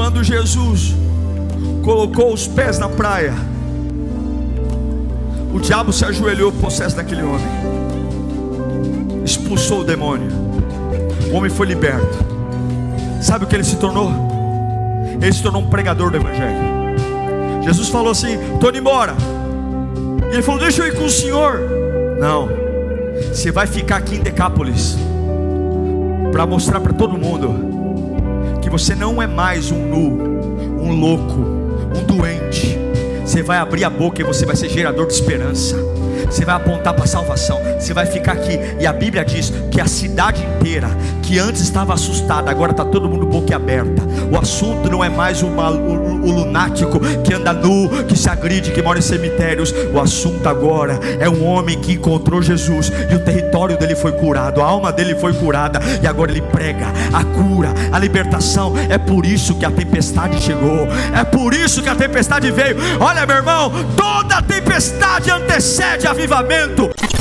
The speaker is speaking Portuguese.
Quando Jesus colocou os pés na praia, o diabo se ajoelhou possesso daquele homem, expulsou o demônio, o homem foi liberto. Sabe o que ele se tornou? Ele se tornou um pregador do Evangelho. Jesus falou assim: estou indo embora. E ele falou: Deixa eu ir com o senhor. Não, você vai ficar aqui em Decápolis para mostrar para todo mundo que você não é mais um nu, um louco, um doente. Você vai abrir a boca e você vai ser gerador de esperança você vai apontar para a salvação, você vai ficar aqui. E a Bíblia diz que a cidade inteira, que antes estava assustada, agora está todo mundo boca aberta. O assunto não é mais o, o lunático que anda nu, que se agride, que mora em cemitérios. O assunto agora é um homem que encontrou Jesus e o território dele foi curado, a alma dele foi curada, e agora ele prega a cura, a libertação. É por isso que a tempestade chegou, é por isso que a tempestade veio. Olha, meu irmão, toda tempestade antecede a avivamento.